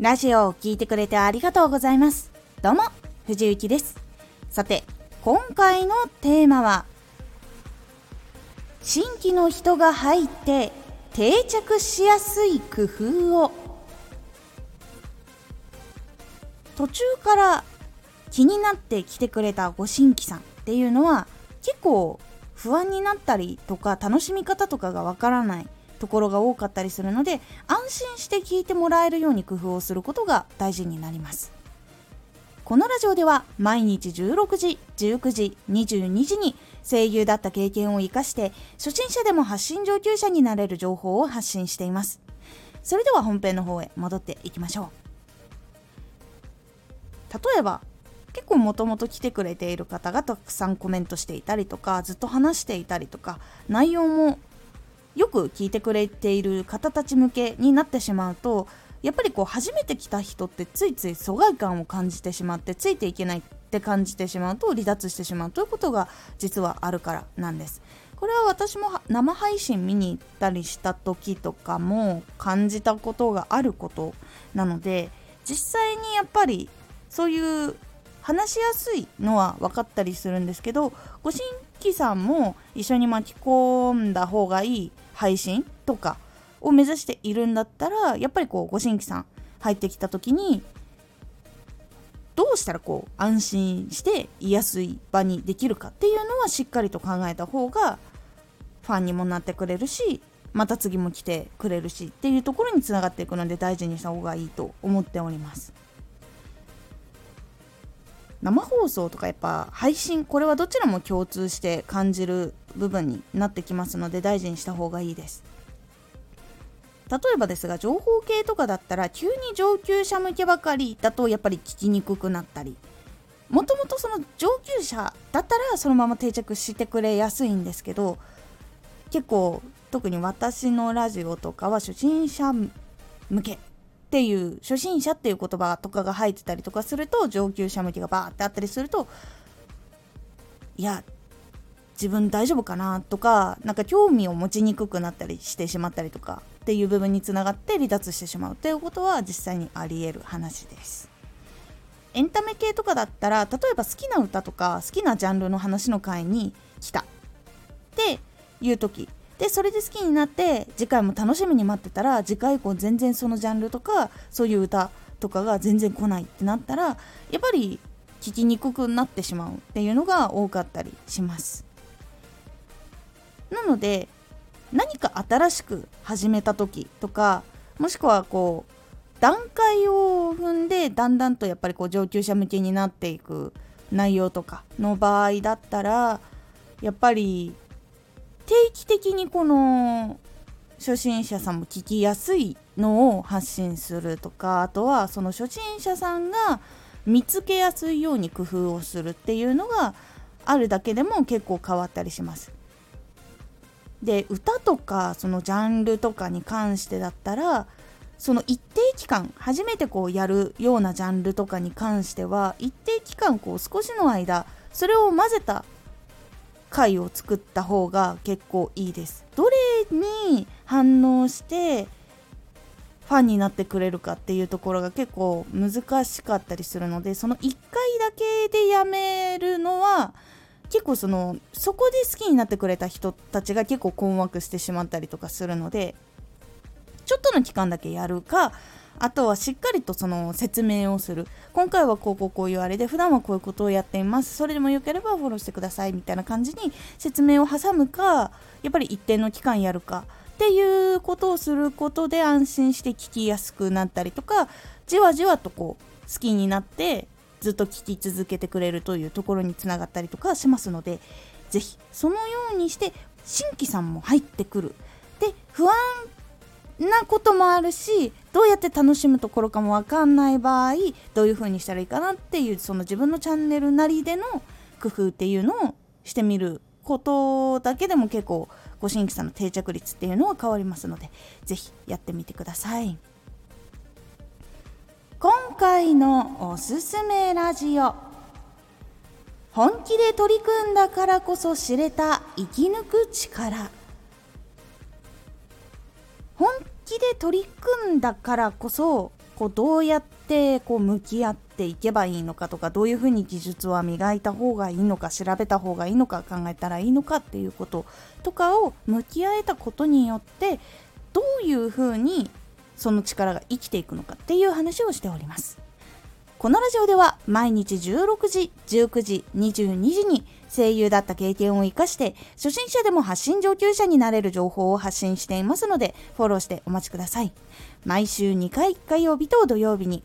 ラジオを聴いてくれてありがとうございます。どうも、藤幸です。さて、今回のテーマは、新規の人が入って定着しやすい工夫を途中から気になって来てくれたご新規さんっていうのは結構不安になったりとか楽しみ方とかがわからないところが多かったりするので安心して聞いてもらえるように工夫をすることが大事になります。このラジオでは毎日16時19時22時に声優だった経験を生かして初心者でも発信上級者になれる情報を発信しています。それでは本編の方へ戻っていきましょう。例えば結構もともと来てくれている方がたくさんコメントしていたりとかずっと話していたりとか内容もよく聞いてくれている方たち向けになってしまうとやっぱりこう初めて来た人ってついつい疎外感を感じてしまってついていけないって感じてしまうと離脱してしまうということが実はあるからなんです。これは私も生配信見に行ったりした時とかも感じたことがあることなので実際にやっぱりそういう話しやすいのは分かったりするんですけどご新規さんも一緒に巻き込んだ方がいい配信とかを目指しているんだったらやっぱりこうご新規さん入ってきた時にどうしたらこう安心して居やすい場にできるかっていうのはしっかりと考えた方がファンにもなってくれるしまた次も来てくれるしっていうところにつながっていくので大事にした方がいいと思っております。生放送とかやっぱ配信これはどちらも共通して感じる部分になってきますので大事にした方がいいです。例えばですが情報系とかだったら急に上級者向けばかりだとやっぱり聞きにくくなったり。もともとその上級者だったらそのまま定着してくれやすいんですけど結構特に私のラジオとかは初心者向けっていう初心者っていう言葉とかが入ってたりとかすると上級者向けがバーってあったりするといや自分大丈夫かなとかなんか興味を持ちにくくなったりしてしまったりとかっていう部分につながって離脱してしまうっていうことは実際にありえる話です。エンタメ系とかだったら例えば好きな歌とか好きなジャンルの話の回に来た。っていう時。でそれで好きになって次回も楽しみに待ってたら次回以降全然そのジャンルとかそういう歌とかが全然来ないってなったらやっぱり聞きにくくなってしまうっていうのが多かったりします。なので何か新しく始めた時とかもしくはこう段階を踏んでだんだんとやっぱりこう上級者向けになっていく内容とかの場合だったらやっぱり定期的にこの初心者さんも聞きやすいのを発信するとかあとはその初心者さんが見つけやすいように工夫をするっていうのがあるだけでも結構変わったりします。で歌とかそのジャンルとかに関してだったらその一定期間初めてこうやるようなジャンルとかに関しては一定期間こう少しの間それを混ぜた回を作った方が結構いいです。どれに反応してファンになってくれるかっていうところが結構難しかったりするのでその1回だけでやめるのは結構そのそこで好きになってくれた人たちが結構困惑してしまったりとかするのでちょっとの期間だけやるかあとはしっかりとその説明をする。今回はこうこうこういうあれで普段はこういうことをやっています。それでもよければフォローしてくださいみたいな感じに説明を挟むかやっぱり一定の期間やるかっていうことをすることで安心して聞きやすくなったりとかじわじわとこう好きになってずっと聞き続けてくれるというところにつながったりとかしますので是非そのようにして新規さんも入ってくるで不安なこともあるしどうやって楽しむところかも分かんない場合どういう風にしたらいいかなっていうその自分のチャンネルなりでの工夫っていうのをしてみることだけでも結構ご新規さんの定着率っていうのは変わりますので是非やってみてください。今回のおすすめラジオ。本気で取り組んだからこそ知れた生き抜く力。本気で取り組んだからこそこうどうやってこう向き合っていけばいいのかとかどういうふうに技術は磨いた方がいいのか調べた方がいいのか考えたらいいのかっていうこととかを向き合えたことによってどういうふうにその力が生きていくのかっていう話をしております。このラジオでは毎日16時、19時、22時に声優だった経験を活かして初心者でも発信上級者になれる情報を発信していますのでフォローしてお待ちください。毎週2回火曜日と土曜日に